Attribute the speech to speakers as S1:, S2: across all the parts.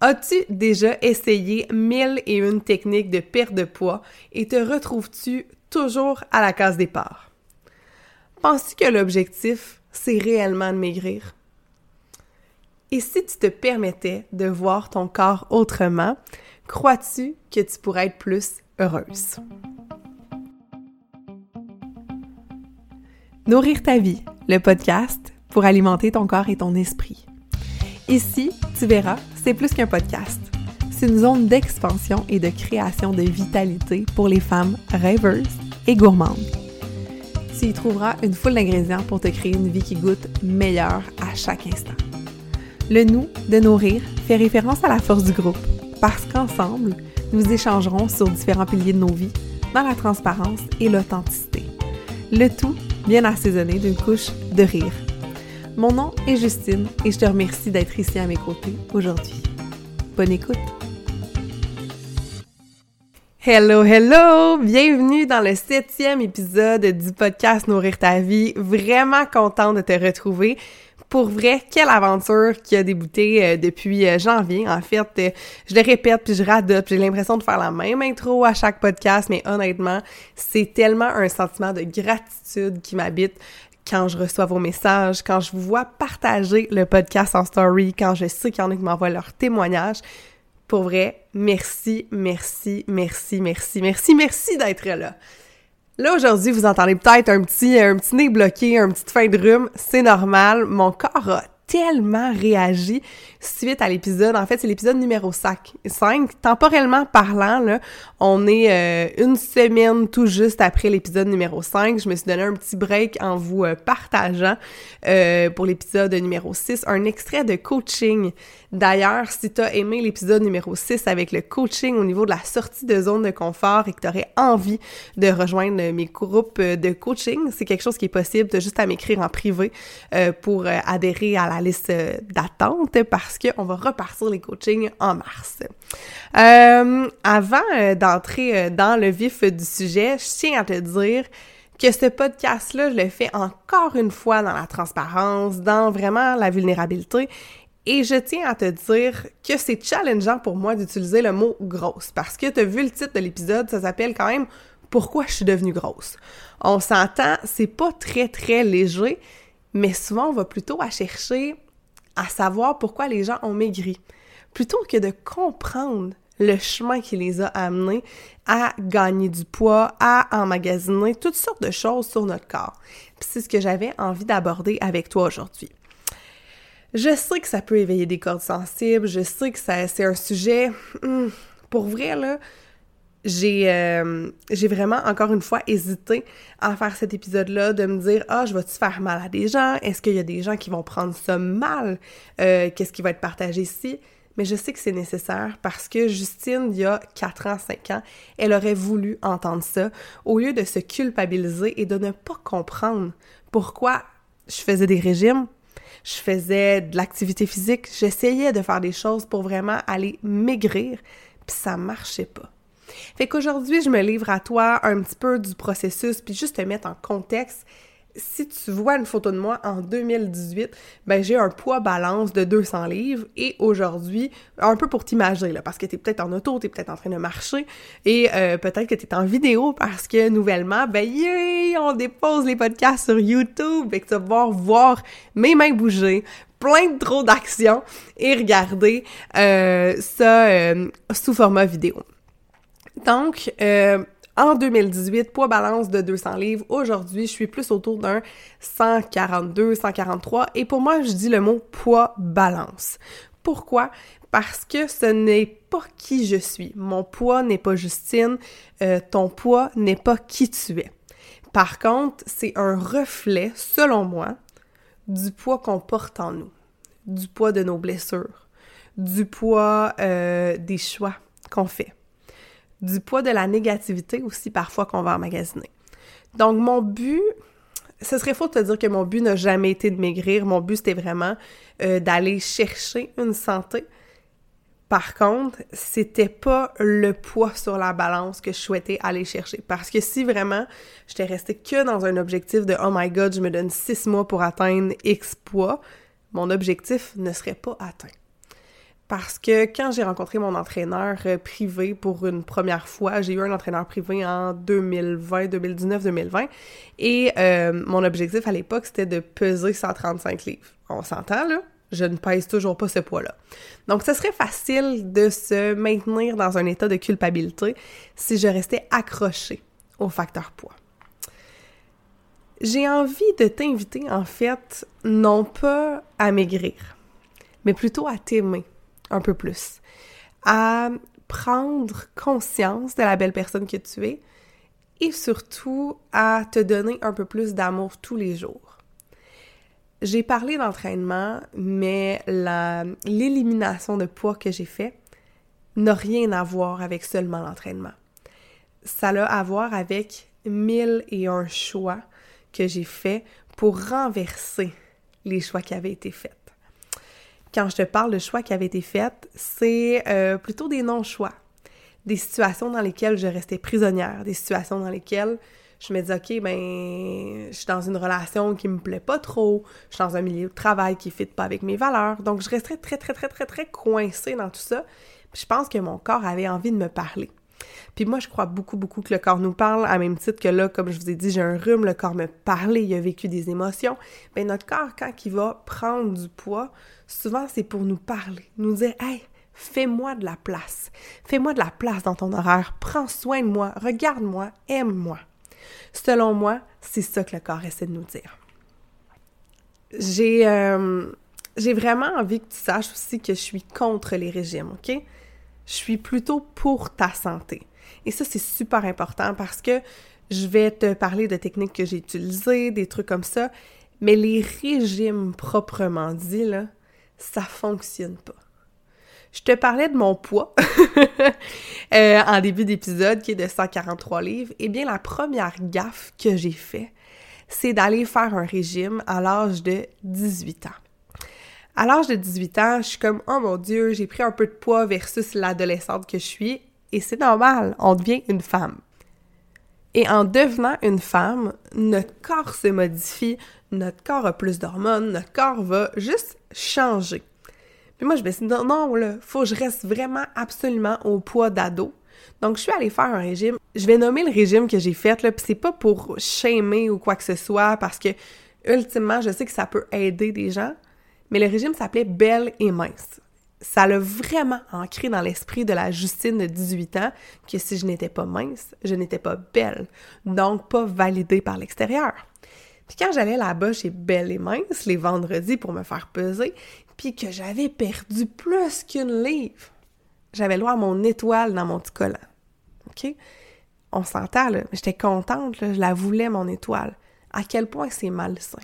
S1: As-tu déjà essayé mille et une techniques de perte de poids et te retrouves-tu toujours à la case départ? Penses-tu que l'objectif, c'est réellement de maigrir? Et si tu te permettais de voir ton corps autrement, crois-tu que tu pourrais être plus heureuse? Nourrir ta vie, le podcast pour alimenter ton corps et ton esprit. Ici, tu verras, c'est plus qu'un podcast. C'est une zone d'expansion et de création de vitalité pour les femmes rêveuses et gourmandes. Tu y trouveras une foule d'ingrédients pour te créer une vie qui goûte meilleure à chaque instant. Le nous de nourrir fait référence à la force du groupe, parce qu'ensemble, nous échangerons sur différents piliers de nos vies, dans la transparence et l'authenticité. Le tout bien assaisonné d'une couche de rire mon nom est Justine et je te remercie d'être ici à mes côtés aujourd'hui. Bonne écoute! Hello, hello! Bienvenue dans le septième épisode du podcast Nourrir ta vie. Vraiment contente de te retrouver. Pour vrai, quelle aventure qui a débuté euh, depuis euh, janvier. En fait, euh, je le répète puis je radote. J'ai l'impression de faire la même intro à chaque podcast, mais honnêtement, c'est tellement un sentiment de gratitude qui m'habite quand je reçois vos messages, quand je vous vois partager le podcast en story, quand je sais qu'il y en a qui m'envoient leurs témoignages. Pour vrai, merci, merci, merci, merci, merci, merci d'être là. Là, aujourd'hui, vous entendez peut-être un petit, un petit nez bloqué, un petit fin de rhume. C'est normal. Mon corps a tellement réagi suite à l'épisode. En fait, c'est l'épisode numéro 5. 5. Temporellement parlant, là, on est euh, une semaine tout juste après l'épisode numéro 5. Je me suis donné un petit break en vous euh, partageant euh, pour l'épisode numéro 6 un extrait de coaching. D'ailleurs, si tu as aimé l'épisode numéro 6 avec le coaching au niveau de la sortie de zone de confort et que tu aurais envie de rejoindre mes groupes de coaching, c'est quelque chose qui est possible. Tu as juste à m'écrire en privé pour adhérer à la liste d'attente qu'on va repartir les coachings en mars. Euh, avant euh, d'entrer euh, dans le vif du sujet, je tiens à te dire que ce podcast-là, je le fais encore une fois dans la transparence, dans vraiment la vulnérabilité. Et je tiens à te dire que c'est challengeant pour moi d'utiliser le mot grosse parce que tu as vu le titre de l'épisode, ça s'appelle quand même Pourquoi je suis devenue grosse. On s'entend, c'est pas très très léger, mais souvent on va plutôt à chercher à savoir pourquoi les gens ont maigri, plutôt que de comprendre le chemin qui les a amenés à gagner du poids, à emmagasiner toutes sortes de choses sur notre corps. c'est ce que j'avais envie d'aborder avec toi aujourd'hui. Je sais que ça peut éveiller des cordes sensibles, je sais que c'est un sujet, hmm, pour vrai, là, j'ai euh, j'ai vraiment encore une fois hésité à faire cet épisode-là, de me dire ah je vais-tu faire mal à des gens? Est-ce qu'il y a des gens qui vont prendre ça mal? Euh, Qu'est-ce qui va être partagé ici? Mais je sais que c'est nécessaire parce que Justine, il y a 4 ans, 5 ans, elle aurait voulu entendre ça. Au lieu de se culpabiliser et de ne pas comprendre pourquoi je faisais des régimes, je faisais de l'activité physique, j'essayais de faire des choses pour vraiment aller maigrir, puis ça marchait pas. Fait qu'aujourd'hui, je me livre à toi un petit peu du processus, puis juste te mettre en contexte. Si tu vois une photo de moi en 2018, ben j'ai un poids balance de 200 livres et aujourd'hui, un peu pour t'imaginer là, parce que t'es peut-être en auto, t'es peut-être en train de marcher et euh, peut-être que t'es en vidéo parce que nouvellement, ben yeah, on dépose les podcasts sur YouTube et que tu vas pouvoir voir mes mains bouger, plein de trop d'actions et regarder euh, ça euh, sous format vidéo. Donc, euh, en 2018, poids balance de 200 livres. Aujourd'hui, je suis plus autour d'un 142, 143. Et pour moi, je dis le mot poids balance. Pourquoi? Parce que ce n'est pas qui je suis. Mon poids n'est pas Justine. Euh, ton poids n'est pas qui tu es. Par contre, c'est un reflet, selon moi, du poids qu'on porte en nous, du poids de nos blessures, du poids euh, des choix qu'on fait du poids de la négativité aussi parfois qu'on va emmagasiner. Donc mon but, ce serait faux de te dire que mon but n'a jamais été de maigrir. Mon but, c'était vraiment euh, d'aller chercher une santé. Par contre, c'était pas le poids sur la balance que je souhaitais aller chercher. Parce que si vraiment j'étais restée que dans un objectif de Oh my god, je me donne six mois pour atteindre X poids, mon objectif ne serait pas atteint. Parce que quand j'ai rencontré mon entraîneur euh, privé pour une première fois, j'ai eu un entraîneur privé en 2020, 2019, 2020, et euh, mon objectif à l'époque, c'était de peser 135 livres. On s'entend, là? Je ne pèse toujours pas ce poids-là. Donc, ce serait facile de se maintenir dans un état de culpabilité si je restais accrochée au facteur poids. J'ai envie de t'inviter, en fait, non pas à maigrir, mais plutôt à t'aimer un peu plus, à prendre conscience de la belle personne que tu es et surtout à te donner un peu plus d'amour tous les jours. J'ai parlé d'entraînement, mais l'élimination de poids que j'ai fait n'a rien à voir avec seulement l'entraînement. Ça a à voir avec mille et un choix que j'ai faits pour renverser les choix qui avaient été faits quand je te parle de choix qui avaient été faits, c'est euh, plutôt des non-choix. Des situations dans lesquelles je restais prisonnière, des situations dans lesquelles je me disais, OK, ben, je suis dans une relation qui me plaît pas trop, je suis dans un milieu de travail qui fit pas avec mes valeurs, donc je resterais très, très, très, très, très coincée dans tout ça. je pense que mon corps avait envie de me parler. Puis moi, je crois beaucoup, beaucoup que le corps nous parle, à même titre que là, comme je vous ai dit, j'ai un rhume, le corps me parlait, il a vécu des émotions. Ben notre corps, quand il va prendre du poids, souvent c'est pour nous parler, nous dire Hey, fais-moi de la place. Fais-moi de la place dans ton horaire. Prends soin de moi. Regarde-moi. Aime-moi. Selon moi, c'est ça que le corps essaie de nous dire. J'ai euh, j'ai vraiment envie que tu saches aussi que je suis contre les régimes, OK? Je suis plutôt pour ta santé. Et ça, c'est super important parce que je vais te parler de techniques que j'ai utilisées, des trucs comme ça, mais les régimes proprement dit, là, ça fonctionne pas. Je te parlais de mon poids euh, en début d'épisode qui est de 143 livres. Eh bien, la première gaffe que j'ai fait, c'est d'aller faire un régime à l'âge de 18 ans. À l'âge de 18 ans, je suis comme oh mon dieu, j'ai pris un peu de poids versus l'adolescente que je suis et c'est normal, on devient une femme. Et en devenant une femme, notre corps se modifie, notre corps a plus d'hormones, notre corps va juste changer. Puis moi, je me suis dit, non, non, là, faut que je reste vraiment absolument au poids d'ado. Donc, je suis allée faire un régime. Je vais nommer le régime que j'ai fait, là, puis c'est pas pour shamer ou quoi que ce soit, parce que, ultimement, je sais que ça peut aider des gens, mais le régime s'appelait Belle et mince ça l'a vraiment ancré dans l'esprit de la Justine de 18 ans que si je n'étais pas mince, je n'étais pas belle, donc pas validée par l'extérieur. Puis quand j'allais là-bas chez Belle et Mince les vendredis pour me faire peser, puis que j'avais perdu plus qu'une livre, j'avais à mon étoile dans mon petit collant. OK? On s'entend, là. J'étais contente. Je la voulais, mon étoile. À quel point c'est malsain.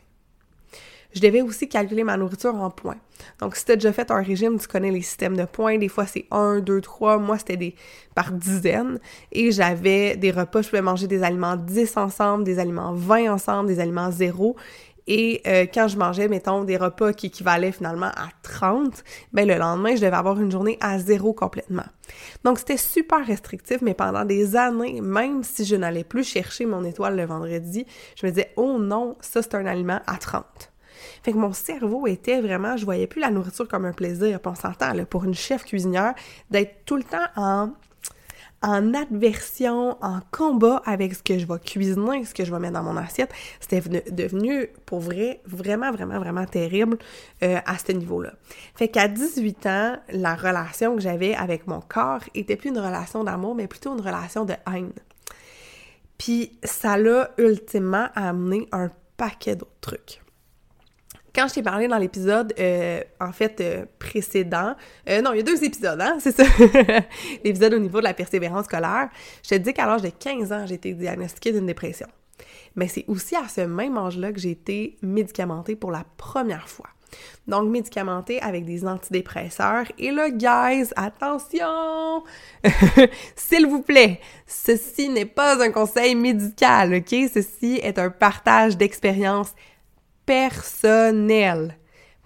S1: Je devais aussi calculer ma nourriture en points. Donc, si tu as déjà fait un régime, tu connais les systèmes de points. Des fois, c'est 1, 2, 3. Moi, c'était des par dizaines. Et j'avais des repas, je pouvais manger des aliments 10 ensemble, des aliments 20 ensemble, des aliments 0. Et euh, quand je mangeais, mettons, des repas qui équivalaient finalement à 30, ben le lendemain, je devais avoir une journée à zéro complètement. Donc, c'était super restrictif, mais pendant des années, même si je n'allais plus chercher mon étoile le vendredi, je me disais, oh non, ça c'est un aliment à 30. Fait que mon cerveau était vraiment, je voyais plus la nourriture comme un plaisir. On s'entend, pour une chef cuisinière, d'être tout le temps en en adversion, en combat avec ce que je vais cuisiner, ce que je vais mettre dans mon assiette, c'était devenu, pour vrai, vraiment, vraiment, vraiment terrible euh, à ce niveau-là. Fait qu'à 18 ans, la relation que j'avais avec mon corps était plus une relation d'amour, mais plutôt une relation de haine. Puis ça l'a ultimement amené un paquet d'autres trucs. Quand je t'ai parlé dans l'épisode, euh, en fait, euh, précédent, euh, non, il y a deux épisodes, hein, c'est ça, l'épisode au niveau de la persévérance scolaire, je te dis qu'à l'âge de 15 ans, j'ai été diagnostiquée d'une dépression. Mais c'est aussi à ce même âge-là que j'ai été médicamentée pour la première fois. Donc, médicamentée avec des antidépresseurs. Et là, guys, attention! S'il vous plaît, ceci n'est pas un conseil médical, OK? Ceci est un partage d'expérience personnel.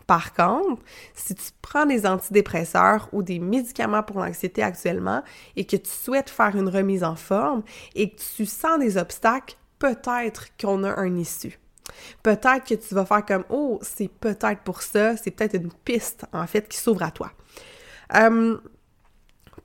S1: Par contre, si tu prends des antidépresseurs ou des médicaments pour l'anxiété actuellement et que tu souhaites faire une remise en forme et que tu sens des obstacles, peut-être qu'on a un issue. Peut-être que tu vas faire comme Oh, c'est peut-être pour ça, c'est peut-être une piste en fait qui s'ouvre à toi. Euh,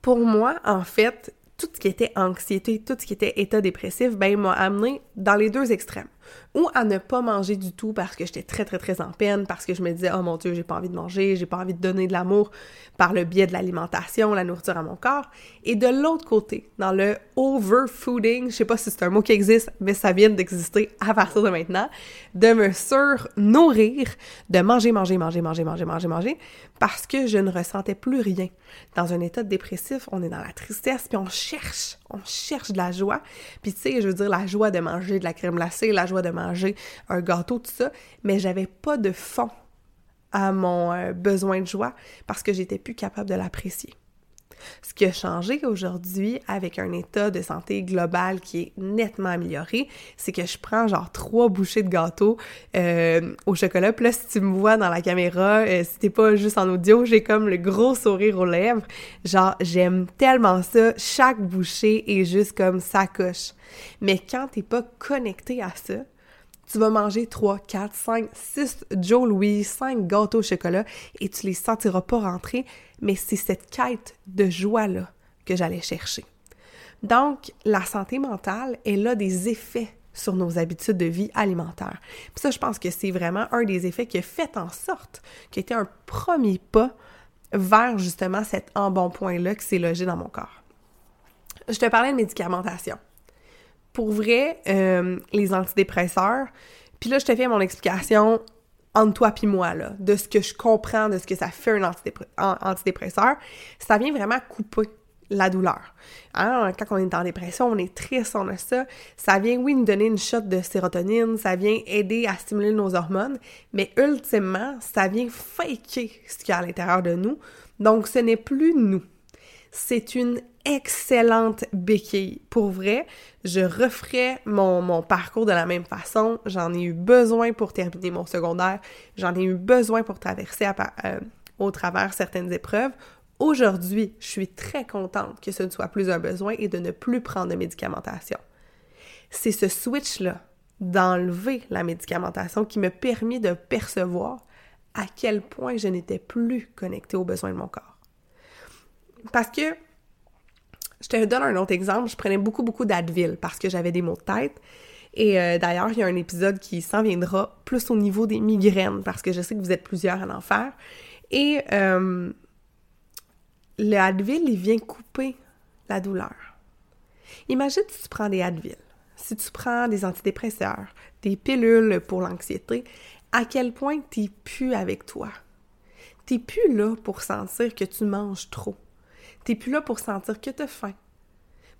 S1: pour moi, en fait, tout ce qui était anxiété, tout ce qui était état dépressif, ben, m'a amené dans les deux extrêmes ou à ne pas manger du tout parce que j'étais très très très en peine, parce que je me disais oh mon dieu, j'ai pas envie de manger, j'ai pas envie de donner de l'amour par le biais de l'alimentation, la nourriture à mon corps. Et de l'autre côté, dans le overfooding, je sais pas si c'est un mot qui existe, mais ça vient d'exister à partir de maintenant, de me surnourrir, de manger, manger, manger, manger, manger, manger, manger, parce que je ne ressentais plus rien. Dans un état dépressif, on est dans la tristesse, puis on cherche, on cherche de la joie. Puis tu sais, je veux dire, la joie de manger de la crème glacée, la joie de manger un gâteau, tout ça, mais j'avais pas de fond à mon euh, besoin de joie parce que j'étais plus capable de l'apprécier. Ce qui a changé aujourd'hui avec un état de santé global qui est nettement amélioré, c'est que je prends genre trois bouchées de gâteau euh, au chocolat. Puis là, si tu me vois dans la caméra, euh, si t'es pas juste en audio, j'ai comme le gros sourire aux lèvres. Genre, j'aime tellement ça. Chaque bouchée est juste comme ça coche. Mais quand t'es pas connecté à ça, tu vas manger 3, 4, 5, 6 Joe Louis, 5 gâteaux au chocolat et tu les sentiras pas rentrer, mais c'est cette quête de joie-là que j'allais chercher. Donc, la santé mentale, elle a des effets sur nos habitudes de vie alimentaire. Puis ça, je pense que c'est vraiment un des effets qui a fait en sorte, qui était un premier pas vers justement cet embonpoint-là qui s'est logé dans mon corps. Je te parlais de médicamentation pour vrai, euh, les antidépresseurs, puis là, je te fais mon explication entre toi puis moi, là, de ce que je comprends, de ce que ça fait un antidépresseur, ça vient vraiment couper la douleur. Hein? Quand on est en dépression, on est triste, on a ça. Ça vient, oui, nous donner une shot de sérotonine, ça vient aider à stimuler nos hormones, mais ultimement, ça vient faker ce qu'il y a à l'intérieur de nous. Donc, ce n'est plus nous. C'est une excellente béquille. Pour vrai, je referais mon, mon parcours de la même façon. J'en ai eu besoin pour terminer mon secondaire. J'en ai eu besoin pour traverser euh, au travers certaines épreuves. Aujourd'hui, je suis très contente que ce ne soit plus un besoin et de ne plus prendre de médicamentation. C'est ce switch-là d'enlever la médicamentation qui me permet de percevoir à quel point je n'étais plus connectée aux besoins de mon corps. Parce que je te donne un autre exemple. Je prenais beaucoup, beaucoup d'Advil parce que j'avais des maux de tête. Et euh, d'ailleurs, il y a un épisode qui s'en viendra plus au niveau des migraines parce que je sais que vous êtes plusieurs à en faire. Et euh, le Advil, il vient couper la douleur. Imagine si tu prends des Advil, si tu prends des antidépresseurs, des pilules pour l'anxiété, à quel point tu plus avec toi? Tu plus là pour sentir que tu manges trop. T'es plus là pour sentir que t'as faim.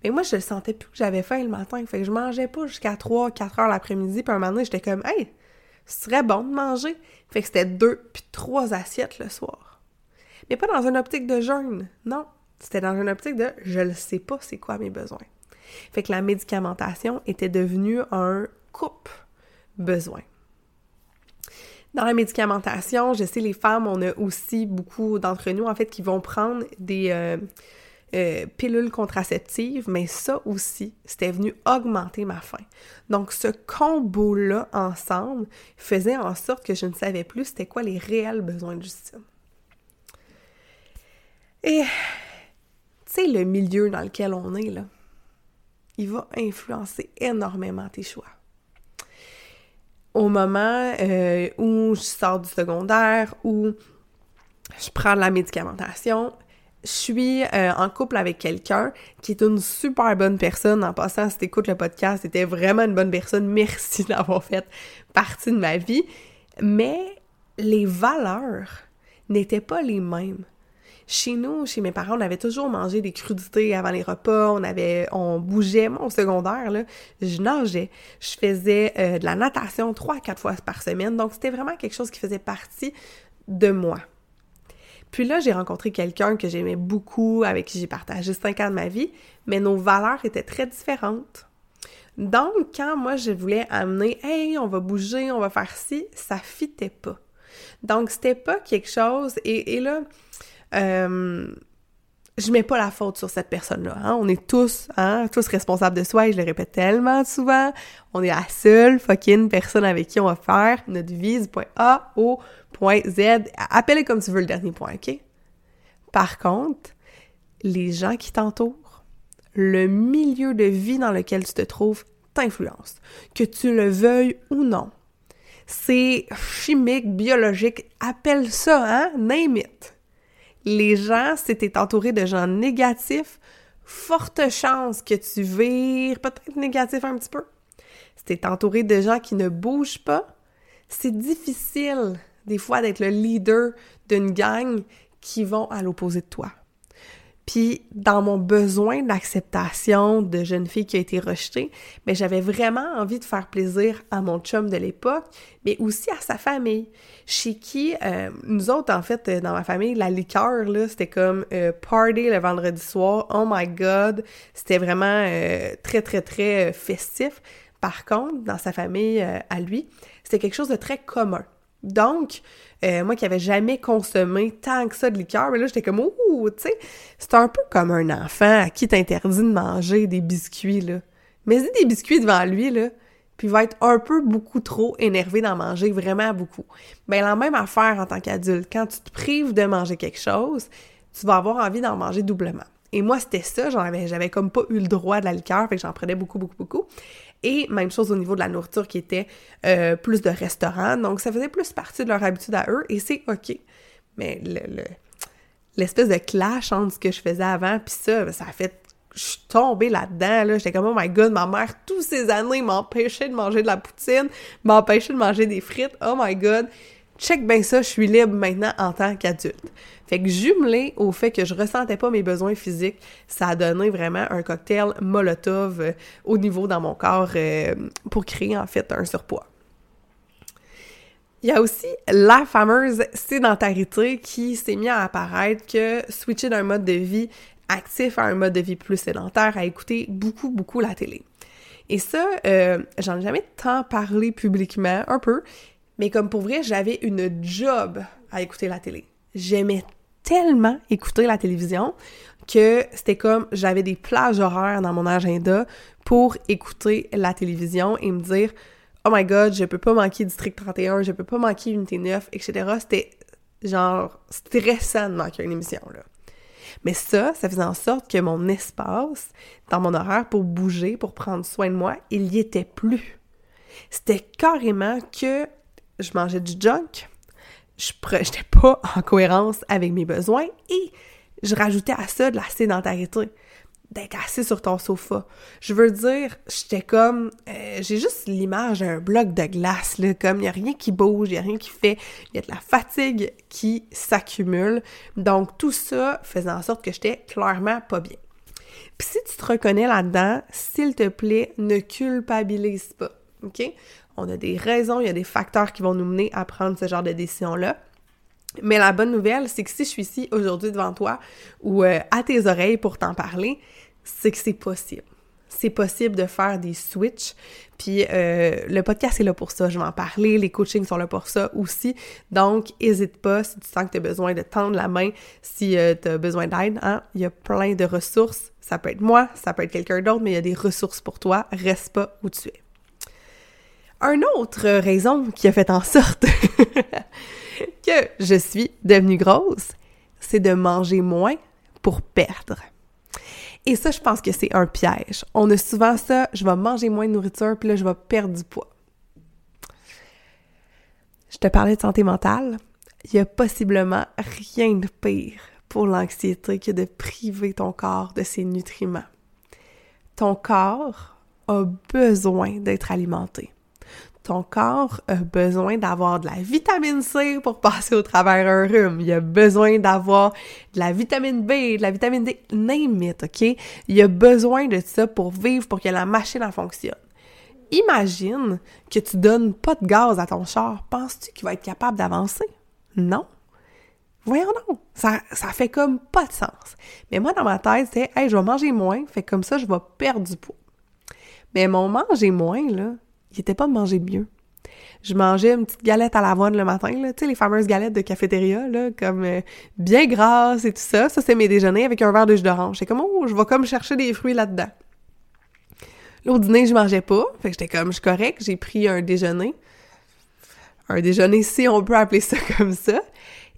S1: Mais moi, je sentais plus que j'avais faim le matin. Fait que je mangeais pas jusqu'à 3, 4 heures l'après-midi. Puis un moment donné, j'étais comme, hey, ce serait bon de manger. Fait que c'était deux puis trois assiettes le soir. Mais pas dans une optique de jeûne. Non. C'était dans une optique de je ne sais pas c'est quoi mes besoins. Fait que la médicamentation était devenue un coupe besoin. Dans la médicamentation, je sais, les femmes, on a aussi beaucoup d'entre nous, en fait, qui vont prendre des euh, euh, pilules contraceptives, mais ça aussi, c'était venu augmenter ma faim. Donc, ce combo-là, ensemble, faisait en sorte que je ne savais plus c'était quoi les réels besoins de Justine. Et, tu sais, le milieu dans lequel on est, là, il va influencer énormément tes choix au moment euh, où je sors du secondaire, où je prends de la médicamentation, je suis euh, en couple avec quelqu'un qui est une super bonne personne. En passant, si t'écoutes le podcast, c'était vraiment une bonne personne. Merci d'avoir fait partie de ma vie. Mais les valeurs n'étaient pas les mêmes. Chez nous, chez mes parents, on avait toujours mangé des crudités avant les repas, on avait, on bougeait. Moi, au secondaire, là, je nageais. Je faisais euh, de la natation trois à quatre fois par semaine. Donc, c'était vraiment quelque chose qui faisait partie de moi. Puis là, j'ai rencontré quelqu'un que j'aimais beaucoup, avec qui j'ai partagé cinq ans de ma vie, mais nos valeurs étaient très différentes. Donc, quand moi, je voulais amener « Hey, on va bouger, on va faire ci », ça fitait pas. Donc, c'était pas quelque chose... Et, et là, euh, je mets pas la faute sur cette personne-là. Hein. On est tous, hein, tous responsables de soi et je le répète tellement souvent. On est la seule fucking personne avec qui on va faire notre vie point A au point Z. Appelle comme tu veux le dernier point, OK? Par contre, les gens qui t'entourent, le milieu de vie dans lequel tu te trouves t'influence, que tu le veuilles ou non. C'est chimique, biologique, appelle ça, hein? Name it. Les gens, si t'es entouré de gens négatifs, forte chance que tu vires peut-être négatif un petit peu. Si entouré de gens qui ne bougent pas, c'est difficile des fois d'être le leader d'une gang qui vont à l'opposé de toi. Puis dans mon besoin d'acceptation de jeune fille qui a été rejetée, mais ben, j'avais vraiment envie de faire plaisir à mon chum de l'époque, mais aussi à sa famille, chez qui euh, nous autres en fait dans ma famille la liqueur là c'était comme euh, party le vendredi soir, oh my god, c'était vraiment euh, très très très festif. Par contre, dans sa famille à lui, c'était quelque chose de très commun. Donc, euh, moi qui avais jamais consommé tant que ça de liqueur, mais là j'étais comme ouh, tu sais, c'est un peu comme un enfant à qui t'interdit de manger des biscuits là. Mais dis des biscuits devant lui là, puis il va être un peu beaucoup trop énervé d'en manger, vraiment beaucoup. Ben la même affaire en tant qu'adulte, quand tu te prives de manger quelque chose, tu vas avoir envie d'en manger doublement. Et moi, c'était ça, j'avais comme pas eu le droit de la liqueur, fait que j'en prenais beaucoup, beaucoup, beaucoup. Et même chose au niveau de la nourriture qui était euh, plus de restaurants. Donc, ça faisait plus partie de leur habitude à eux et c'est OK. Mais le, l'espèce de clash entre ce que je faisais avant puis ça, ça a fait je suis tombée là-dedans, là. J'étais comme, oh my god, ma mère, tous ces années, m'empêchait de manger de la poutine, m'empêchait de manger des frites. Oh my god check bien ça, je suis libre maintenant en tant qu'adulte. Fait que jumelé au fait que je ressentais pas mes besoins physiques, ça a donné vraiment un cocktail molotov euh, au niveau dans mon corps euh, pour créer en fait un surpoids. Il y a aussi la fameuse sédentarité qui s'est mise à apparaître que switcher d'un mode de vie actif à un mode de vie plus sédentaire, à écouter beaucoup, beaucoup la télé. Et ça, euh, j'en ai jamais tant parlé publiquement, un peu, mais comme pour vrai, j'avais une job à écouter la télé. J'aimais tellement écouter la télévision que c'était comme j'avais des plages horaires dans mon agenda pour écouter la télévision et me dire Oh my god, je peux pas manquer District 31, je peux pas manquer Unité 9, etc. C'était genre stressant de manquer une émission là. Mais ça, ça faisait en sorte que mon espace dans mon horaire pour bouger, pour prendre soin de moi, il y était plus. C'était carrément que je mangeais du junk, je n'étais pas en cohérence avec mes besoins et je rajoutais à ça de la sédentarité d'être assis sur ton sofa. Je veux dire, j'étais comme... Euh, j'ai juste l'image d'un bloc de glace, là, comme il n'y a rien qui bouge, il n'y a rien qui fait, il y a de la fatigue qui s'accumule. Donc tout ça faisait en sorte que j'étais clairement pas bien. Puis si tu te reconnais là-dedans, s'il te plaît, ne culpabilise pas, OK? On a des raisons, il y a des facteurs qui vont nous mener à prendre ce genre de décision-là. Mais la bonne nouvelle, c'est que si je suis ici aujourd'hui devant toi ou euh, à tes oreilles pour t'en parler, c'est que c'est possible. C'est possible de faire des switches. Puis euh, le podcast est là pour ça. Je vais en parler. Les coachings sont là pour ça aussi. Donc, n'hésite pas si tu sens que tu as besoin de tendre la main, si euh, tu as besoin d'aide. Hein? Il y a plein de ressources. Ça peut être moi, ça peut être quelqu'un d'autre, mais il y a des ressources pour toi. Reste pas où tu es. Un autre raison qui a fait en sorte que je suis devenue grosse, c'est de manger moins pour perdre. Et ça, je pense que c'est un piège. On a souvent ça, je vais manger moins de nourriture, puis là, je vais perdre du poids. Je te parlais de santé mentale. Il y a possiblement rien de pire pour l'anxiété que de priver ton corps de ses nutriments. Ton corps a besoin d'être alimenté ton corps a besoin d'avoir de la vitamine C pour passer au travers un rhume. Il a besoin d'avoir de la vitamine B, de la vitamine D, name it, OK? Il a besoin de ça pour vivre, pour que la machine en fonctionne. Imagine que tu donnes pas de gaz à ton char. Penses-tu qu'il va être capable d'avancer? Non? Voyons donc, ça, ça fait comme pas de sens. Mais moi, dans ma tête, c'est « Hey, je vais manger moins, fait comme ça, je vais perdre du poids. » Mais mon manger moins, là, il était pas de manger mieux. Je mangeais une petite galette à l'avoine le matin, là, tu sais, les fameuses galettes de cafétéria, comme euh, bien grasses et tout ça. Ça, c'est mes déjeuners avec un verre de jus d'orange. J'étais comme, oh, je vais comme chercher des fruits là-dedans. L'autre dîner, je mangeais pas. Fait que j'étais comme, je suis correct, j'ai pris un déjeuner. Un déjeuner, si on peut appeler ça comme ça.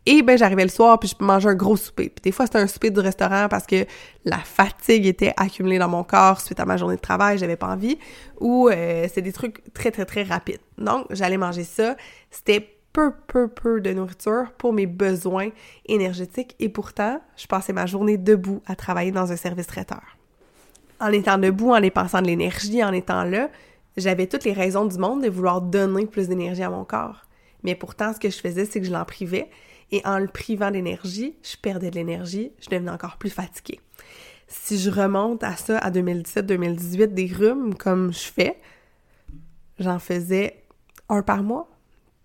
S1: Et ben j'arrivais le soir puis je mangeais un gros souper. Puis des fois c'était un souper du restaurant parce que la fatigue était accumulée dans mon corps suite à ma journée de travail, j'avais pas envie ou euh, c'est des trucs très très très rapides. Donc j'allais manger ça, c'était peu peu peu de nourriture pour mes besoins énergétiques et pourtant, je passais ma journée debout à travailler dans un service traiteur. En étant debout, en dépensant de l'énergie, en étant là, j'avais toutes les raisons du monde de vouloir donner plus d'énergie à mon corps. Mais pourtant, ce que je faisais, c'est que je l'en privais et en le privant d'énergie, je perdais de l'énergie, je devenais encore plus fatiguée. Si je remonte à ça à 2017-2018, des rhumes comme je fais, j'en faisais un par mois,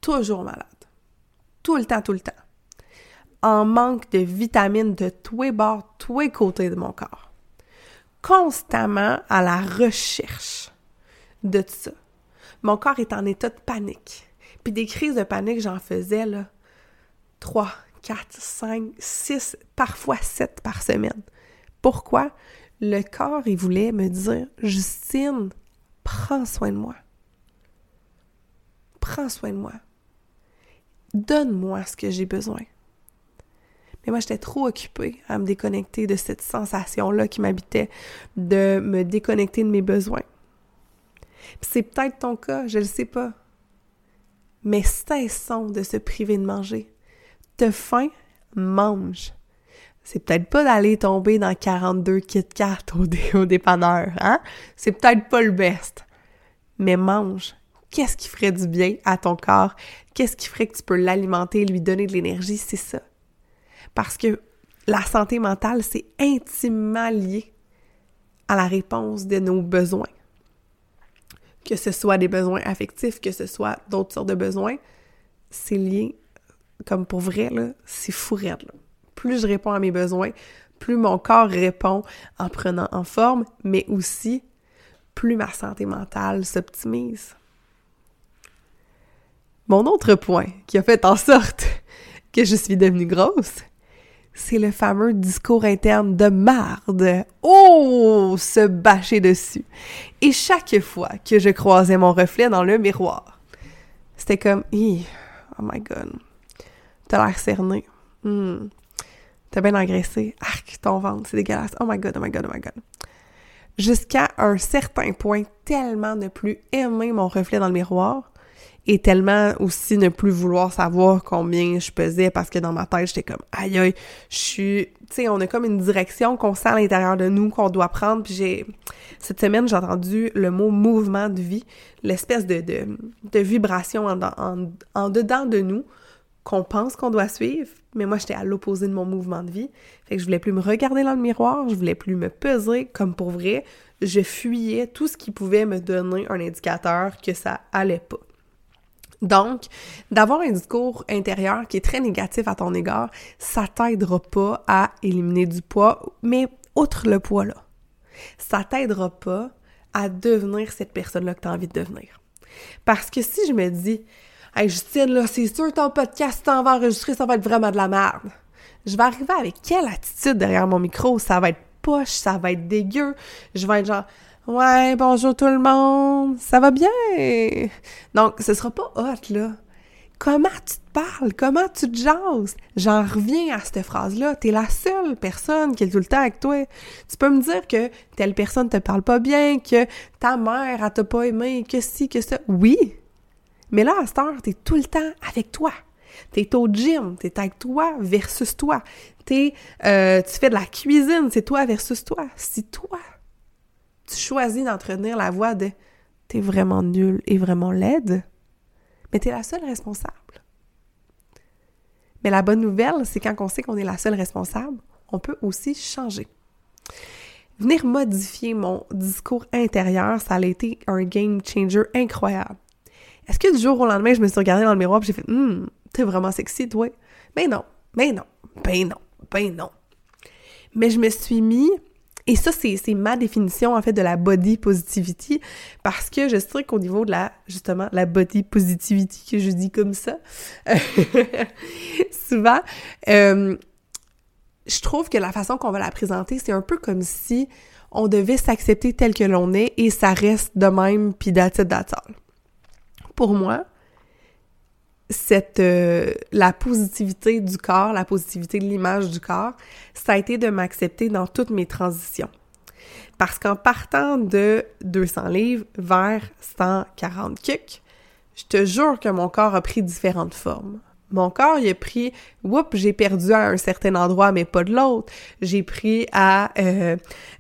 S1: toujours malade. Tout le temps, tout le temps. En manque de vitamines de tous les bords, tous les côtés de mon corps. Constamment à la recherche de ça. Mon corps est en état de panique. Puis des crises de panique, j'en faisais, là, 3, 4, 5, 6, parfois 7 par semaine. Pourquoi? Le corps, il voulait me dire, Justine, prends soin de moi. Prends soin de moi. Donne-moi ce que j'ai besoin. Mais moi, j'étais trop occupée à me déconnecter de cette sensation-là qui m'habitait, de me déconnecter de mes besoins. C'est peut-être ton cas, je ne le sais pas. Mais cessons de se priver de manger faim, mange. C'est peut-être pas d'aller tomber dans 42 Kit Kat au, au dépanneur, hein? C'est peut-être pas le best. Mais mange. Qu'est-ce qui ferait du bien à ton corps? Qu'est-ce qui ferait que tu peux l'alimenter, lui donner de l'énergie? C'est ça. Parce que la santé mentale, c'est intimement lié à la réponse de nos besoins. Que ce soit des besoins affectifs, que ce soit d'autres sortes de besoins, c'est lié comme pour vrai, c'est fou Plus je réponds à mes besoins, plus mon corps répond en prenant en forme, mais aussi plus ma santé mentale s'optimise. Mon autre point qui a fait en sorte que je suis devenue grosse, c'est le fameux discours interne de marde. Oh, se bâcher dessus. Et chaque fois que je croisais mon reflet dans le miroir, c'était comme, oh my god, L'air cerné. Hmm. T'as bien engraissé. Arc, ton ventre, c'est dégueulasse. Oh my god, oh my god, oh my god. Jusqu'à un certain point, tellement ne plus aimer mon reflet dans le miroir et tellement aussi ne plus vouloir savoir combien je pesais parce que dans ma tête, j'étais comme aïe aïe, je suis tu sais, on a comme une direction qu'on sent à l'intérieur de nous qu'on doit prendre puis j'ai cette semaine, j'ai entendu le mot mouvement de vie, l'espèce de, vibration en dedans de nous qu'on pense qu'on doit suivre, mais moi j'étais à l'opposé de mon mouvement de vie. Fait que je voulais plus me regarder dans le miroir, je voulais plus me peser comme pour vrai, je fuyais tout ce qui pouvait me donner un indicateur que ça allait pas. Donc, d'avoir un discours intérieur qui est très négatif à ton égard, ça t'aidera pas à éliminer du poids, mais outre le poids là, ça t'aidera pas à devenir cette personne-là que tu as envie de devenir. Parce que si je me dis, Hey Justine, là, c'est sûr ton podcast t'en va enregistrer, ça va être vraiment de la merde. Je vais arriver avec quelle attitude derrière mon micro? Ça va être poche, ça va être dégueu. Je vais être genre Ouais, bonjour tout le monde, ça va bien? Donc, ce sera pas hot, là. Comment tu te parles? Comment tu te jases? J'en reviens à cette phrase-là. T'es la seule personne qui est tout le temps avec toi. Tu peux me dire que telle personne te parle pas bien, que ta mère, elle t'a pas aimé, que si, que ça. Oui, mais là, à cette heure, t'es tout le temps avec toi. T'es au gym, t'es avec toi versus toi. T'es, euh, tu fais de la cuisine, c'est toi versus toi. Si toi, tu choisis d'entretenir la voix de t'es vraiment nul et vraiment laide, mais t'es la seule responsable. Mais la bonne nouvelle, c'est quand on sait qu'on est la seule responsable, on peut aussi changer. Venir modifier mon discours intérieur, ça a été un game changer incroyable. Est-ce que du jour au lendemain, je me suis regardée dans le miroir et j'ai fait Hum, t'es vraiment sexy, toi? Ben non, ben non, ben non, ben non. Mais je me suis mis, et ça, c'est ma définition, en fait, de la body positivity, parce que je sais qu'au niveau de la, justement, la body positivity, que je dis comme ça, souvent, euh, je trouve que la façon qu'on va la présenter, c'est un peu comme si on devait s'accepter tel que l'on est et ça reste de même, puis that's it, pour moi, euh, la positivité du corps, la positivité de l'image du corps, ça a été de m'accepter dans toutes mes transitions. Parce qu'en partant de 200 livres vers 140 kicks, je te jure que mon corps a pris différentes formes. Mon corps, il a pris, whoop, j'ai perdu à un certain endroit, mais pas de l'autre. J'ai pris à, euh,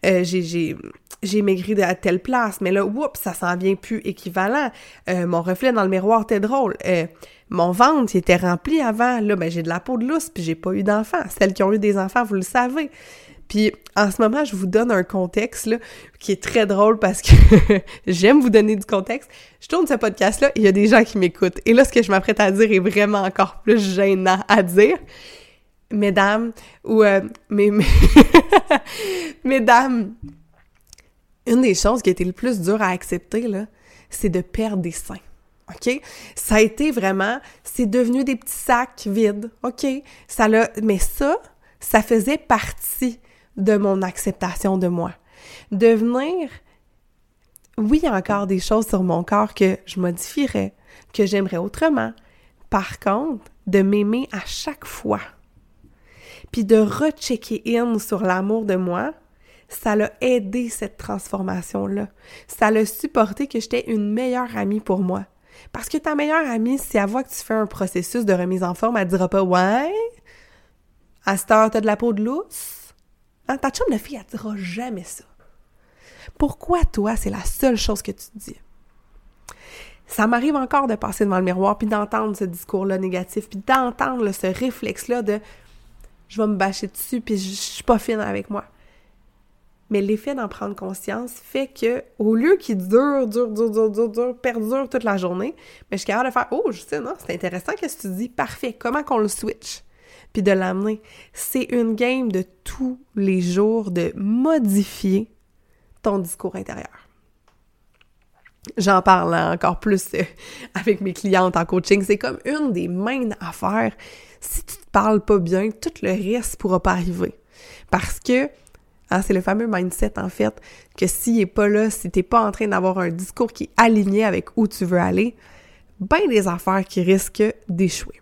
S1: euh, j'ai, j'ai maigri à telle place, mais là, whoop, ça s'en vient plus équivalent. Euh, mon reflet dans le miroir était drôle. Euh, mon ventre, il était rempli avant. Là, ben, j'ai de la peau de lousse, puis j'ai pas eu d'enfants. Celles qui ont eu des enfants, vous le savez. Puis en ce moment, je vous donne un contexte là, qui est très drôle parce que j'aime vous donner du contexte. Je tourne ce podcast-là, il y a des gens qui m'écoutent. Et là, ce que je m'apprête à dire est vraiment encore plus gênant à dire. Mesdames, ou euh, mes, mesdames, une des choses qui a été le plus dur à accepter, là, c'est de perdre des seins. OK? Ça a été vraiment, c'est devenu des petits sacs vides. OK? Ça l'a, mais ça, ça faisait partie de mon acceptation de moi. Devenir, oui, encore des choses sur mon corps que je modifierais, que j'aimerais autrement. Par contre, de m'aimer à chaque fois, puis de rechecker in sur l'amour de moi, ça l'a aidé cette transformation-là. Ça l'a supporté que j'étais une meilleure amie pour moi. Parce que ta meilleure amie, si elle voit que tu fais un processus de remise en forme, elle dira pas Ouais, à cette heure, t'as de la peau de lousse. Hein, ta chum de fille, elle dira jamais ça. Pourquoi toi, c'est la seule chose que tu te dis? Ça m'arrive encore de passer devant le miroir puis d'entendre ce discours-là négatif, puis d'entendre ce réflexe-là de je vais me bâcher dessus puis je suis pas fine avec moi mais l'effet d'en prendre conscience fait que au lieu qu'il dure, dure, dure, dure, dure, dure, perdure toute la journée, mais je suis capable de faire Oh, je sais, non, c'est intéressant qu'est-ce que tu dis, parfait, comment qu'on le switch? Puis de l'amener. C'est une game de tous les jours de modifier ton discours intérieur. J'en parle encore plus euh, avec mes clientes en coaching. C'est comme une des mains affaires. Si tu te parles pas bien, tout le reste pourra pas arriver. Parce que Hein, c'est le fameux mindset, en fait, que s'il n'est pas là, si t'es pas en train d'avoir un discours qui est aligné avec où tu veux aller, ben des affaires qui risquent d'échouer.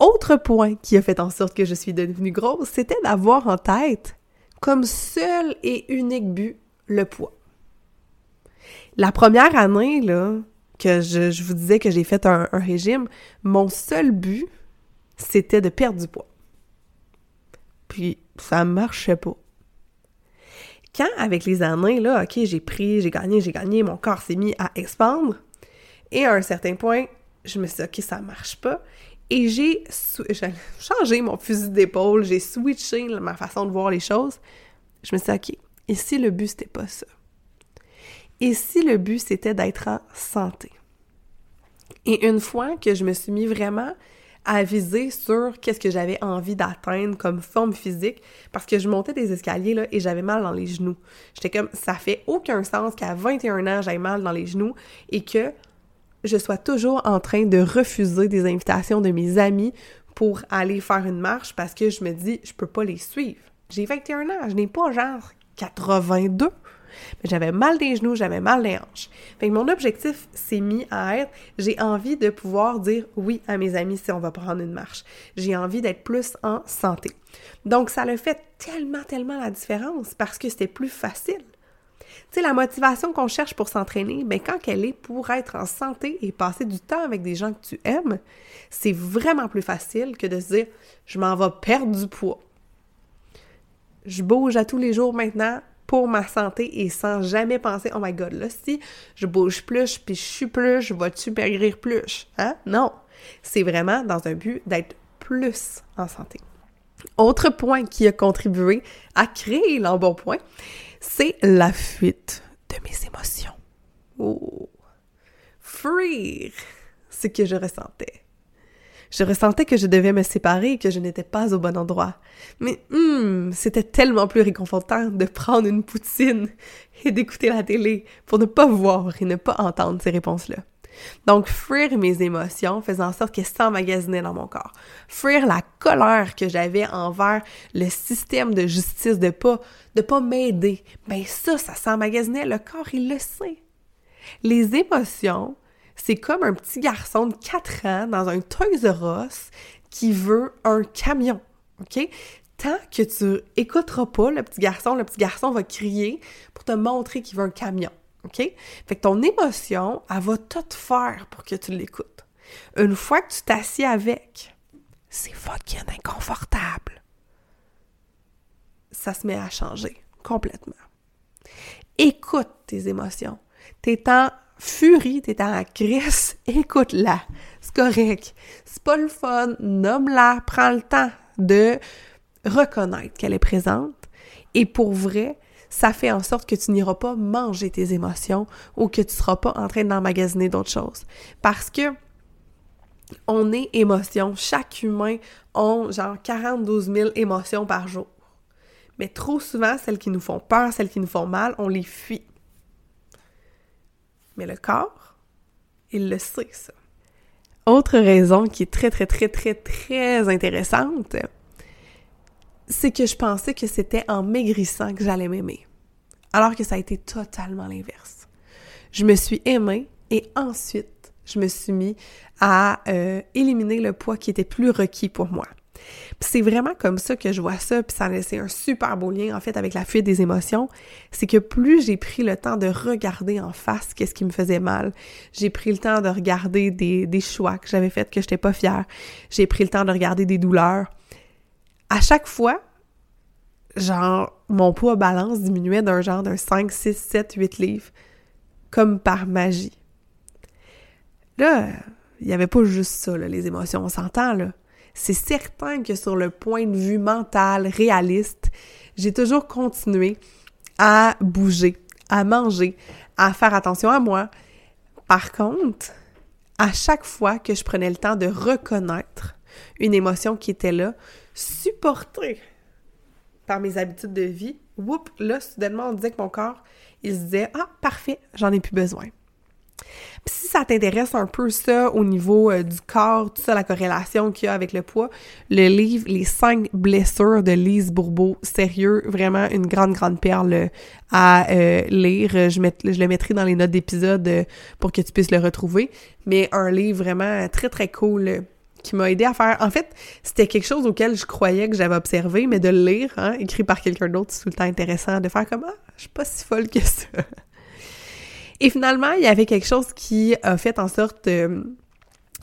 S1: Autre point qui a fait en sorte que je suis devenue grosse, c'était d'avoir en tête comme seul et unique but le poids. La première année, là, que je, vous disais que j'ai fait un, régime, mon seul but, c'était de perdre du poids. Puis ça marchait pas. Quand, avec les années, là, OK, j'ai pris, j'ai gagné, j'ai gagné, mon corps s'est mis à expandre, et à un certain point, je me suis dit, OK, ça marche pas. Et j'ai changé mon fusil d'épaule, j'ai switché ma façon de voir les choses. Je me suis dit, OK, et si le but, c'était pas ça? Et si le but, c'était d'être en santé? Et une fois que je me suis mis vraiment à viser sur qu'est-ce que j'avais envie d'atteindre comme forme physique parce que je montais des escaliers et j'avais mal dans les genoux. J'étais comme ça fait aucun sens qu'à 21 ans j'aille mal dans les genoux et que je sois toujours en train de refuser des invitations de mes amis pour aller faire une marche parce que je me dis je peux pas les suivre. J'ai 21 ans, je n'ai pas genre 82. Mais j'avais mal des genoux, j'avais mal des hanches. Fait mon objectif s'est mis à être, j'ai envie de pouvoir dire oui à mes amis si on va prendre une marche. J'ai envie d'être plus en santé. Donc, ça le fait tellement, tellement la différence parce que c'était plus facile. Tu la motivation qu'on cherche pour s'entraîner, ben quand elle est pour être en santé et passer du temps avec des gens que tu aimes, c'est vraiment plus facile que de se dire je m'en vais perdre du poids. Je bouge à tous les jours maintenant, pour ma santé et sans jamais penser, oh my god, là, si je bouge plus, puis je suis plus, je vais-tu maigrir plus? Hein? Non. C'est vraiment dans un but d'être plus en santé. Autre point qui a contribué à créer l'embonpoint, c'est la fuite de mes émotions. Oh! Fuir! Ce que je ressentais. Je ressentais que je devais me séparer et que je n'étais pas au bon endroit. Mais hum, c'était tellement plus réconfortant de prendre une poutine et d'écouter la télé pour ne pas voir et ne pas entendre ces réponses-là. Donc, fuir mes émotions faisait en sorte qu'elles s'emmagasinaient dans mon corps. Fuir la colère que j'avais envers le système de justice de pas, de pas m'aider. Ben ça, ça s'emmagasinait. Le corps, il le sait. Les émotions, C'est comme un petit garçon de 4 ans dans un Toys R Us qui veut un camion, OK? Tant que tu écouteras pas le petit garçon, le petit garçon va crier pour te montrer qu'il veut un camion, OK? Fait que ton émotion, elle va tout faire pour que tu l'écoutes. Une fois que tu t'assieds avec, c'est fucking inconfortable. Ça se met à changer complètement. Écoute tes émotions. T'es en furie, t'es en crise, écoute-la. C'est correct. C'est pas le fun. Nomme-la. Prends le temps de reconnaître qu'elle est présente. Et pour vrai, ça fait en sorte que tu n'iras pas manger tes émotions ou que tu seras pas en train d'emmagasiner d'autres choses. Parce que on est émotion. Chaque humain a genre 42 000 émotions par jour. Mais trop souvent, celles qui nous font peur, celles qui nous font mal, on les fuit. Mais le corps, il le sait, ça. Autre raison qui est très, très, très, très, très intéressante, c'est que je pensais que c'était en maigrissant que j'allais m'aimer. Alors que ça a été totalement l'inverse. Je me suis aimée et ensuite, je me suis mis à euh, éliminer le poids qui était plus requis pour moi. C'est vraiment comme ça que je vois ça, puis ça laissé un super beau lien en fait avec la fuite des émotions. C'est que plus j'ai pris le temps de regarder en face qu'est-ce qui me faisait mal, j'ai pris le temps de regarder des, des choix que j'avais faits que j'étais pas fière, j'ai pris le temps de regarder des douleurs. À chaque fois, genre, mon poids balance diminuait d'un genre d'un 5, 6, 7, 8 livres, comme par magie. Là, il n'y avait pas juste ça, les émotions, on s'entend. C'est certain que sur le point de vue mental, réaliste, j'ai toujours continué à bouger, à manger, à faire attention à moi. Par contre, à chaque fois que je prenais le temps de reconnaître une émotion qui était là, supportée par mes habitudes de vie, whoop, là, soudainement, on disait que mon corps, il se disait, ah, parfait, j'en ai plus besoin. Puis si ça t'intéresse un peu ça au niveau euh, du corps, tout ça, la corrélation qu'il y a avec le poids, le livre Les cinq blessures de Lise Bourbeau, sérieux, vraiment une grande, grande perle à euh, lire. Je, le mettrai dans les notes d'épisode euh, pour que tu puisses le retrouver. Mais un livre vraiment très, très cool qui m'a aidé à faire. En fait, c'était quelque chose auquel je croyais que j'avais observé, mais de le lire, hein, écrit par quelqu'un d'autre, c'est tout le temps intéressant de faire comme ah, je suis pas si folle que ça. Et finalement, il y avait quelque chose qui a fait en sorte, euh,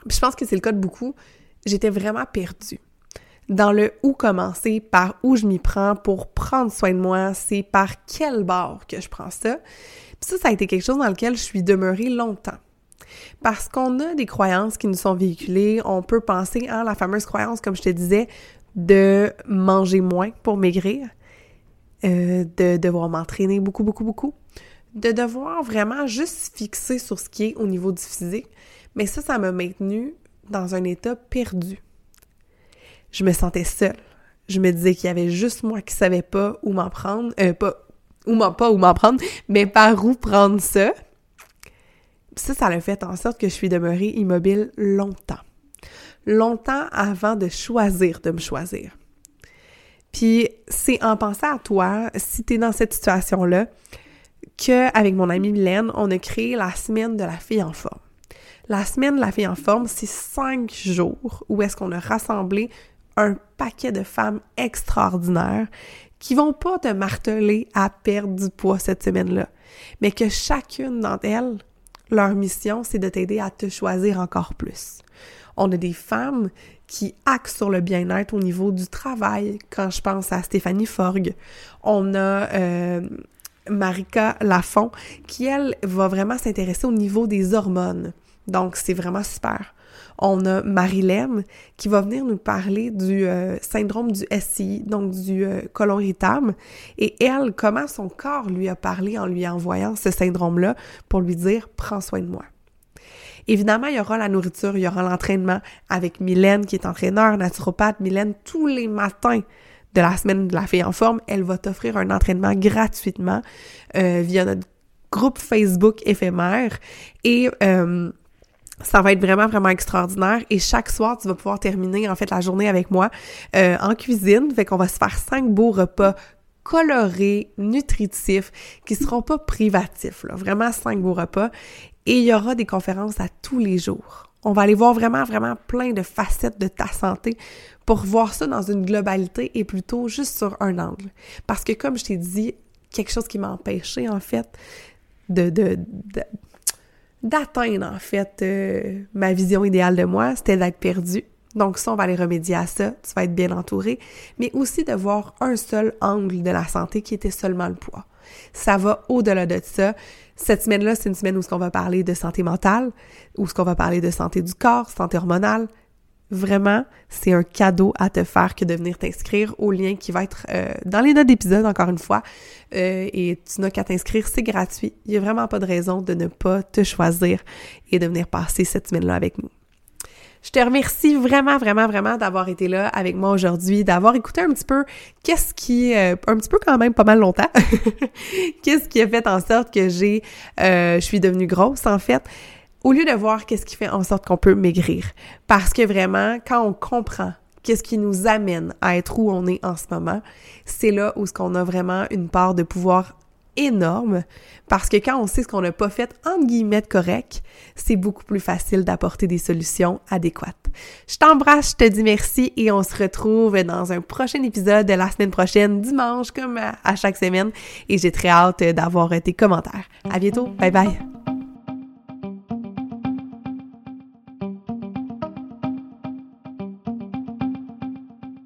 S1: je pense que c'est le cas de beaucoup, j'étais vraiment perdue. Dans le où commencer, par où je m'y prends pour prendre soin de moi, c'est par quel bord que je prends ça. Puis ça, ça a été quelque chose dans lequel je suis demeurée longtemps. Parce qu'on a des croyances qui nous sont véhiculées, on peut penser à la fameuse croyance, comme je te disais, de manger moins pour maigrir, euh, de devoir m'entraîner beaucoup, beaucoup, beaucoup, de devoir vraiment juste fixer sur ce qui est au niveau du physique, mais ça, ça m'a maintenu dans un état perdu. Je me sentais seule. Je me disais qu'il y avait juste moi qui savais pas où m'en prendre, euh, pas, où pas où m'en prendre, mais par où prendre ça. Ça, ça l'a fait en sorte que je suis demeurée immobile longtemps. Longtemps avant de choisir de me choisir. Puis c'est en pensant à toi, si tu es dans cette situation-là, qu'avec mon amie Mylène, on a créé la semaine de la fille en forme. La semaine de la fille en forme, c'est cinq jours où est-ce qu'on a rassemblé un paquet de femmes extraordinaires qui vont pas te marteler à perdre du poids cette semaine-là, mais que chacune d'entre elles, leur mission, c'est de t'aider à te choisir encore plus. On a des femmes qui axent sur le bien-être au niveau du travail, quand je pense à Stéphanie Forgue. On a euh, Marika Lafont, qui, elle, va vraiment s'intéresser au niveau des hormones. Donc, c'est vraiment super. On a Marilène qui va venir nous parler du euh, syndrome du SI, donc du euh, colon irritable, et elle, comment son corps lui a parlé en lui envoyant ce syndrome-là pour lui dire « prends soin de moi ». Évidemment, il y aura la nourriture, il y aura l'entraînement avec Mylène qui est entraîneur, naturopathe. Mylène, tous les matins, de la semaine de la fille en forme, elle va t'offrir un entraînement gratuitement euh, via notre groupe Facebook éphémère et euh, ça va être vraiment, vraiment extraordinaire. Et chaque soir, tu vas pouvoir terminer, en fait, la journée avec moi euh, en cuisine. Fait qu'on va se faire cinq beaux repas colorés, nutritifs, qui seront pas privatifs, là, vraiment cinq vos repas. Et il y aura des conférences à tous les jours. On va aller voir vraiment, vraiment plein de facettes de ta santé pour voir ça dans une globalité et plutôt juste sur un angle. Parce que comme je t'ai dit, quelque chose qui m'a empêché, en fait, de, de, d'atteindre, en fait, euh, ma vision idéale de moi, c'était d'être perdu. Donc ça, on va aller remédier à ça, tu vas être bien entouré, mais aussi de voir un seul angle de la santé qui était seulement le poids. Ça va au-delà de ça. Cette semaine-là, c'est une semaine où ce qu'on va parler de santé mentale, où ce qu'on va parler de santé du corps, santé hormonale, Vraiment, c'est un cadeau à te faire que de venir t'inscrire au lien qui va être euh, dans les notes d'épisode, encore une fois. Euh, et tu n'as qu'à t'inscrire, c'est gratuit. Il n'y a vraiment pas de raison de ne pas te choisir et de venir passer cette semaine-là avec nous. Je te remercie vraiment, vraiment, vraiment d'avoir été là avec moi aujourd'hui, d'avoir écouté un petit peu qu'est-ce qui, euh, un petit peu quand même pas mal longtemps, qu'est-ce qui a fait en sorte que j'ai, je suis devenue grosse en fait au lieu de voir qu'est-ce qui fait en sorte qu'on peut maigrir. Parce que vraiment, quand on comprend qu'est-ce qui nous amène à être où on est en ce moment, c'est là où ce qu'on a vraiment une part de pouvoir énorme parce que quand on sait ce qu'on n'a pas fait entre guillemets correct, c'est beaucoup plus facile d'apporter des solutions adéquates. Je t'embrasse, je te dis merci et on se retrouve dans un prochain épisode de la semaine prochaine, dimanche comme à chaque semaine et j'ai très hâte d'avoir tes commentaires. À bientôt, bye bye.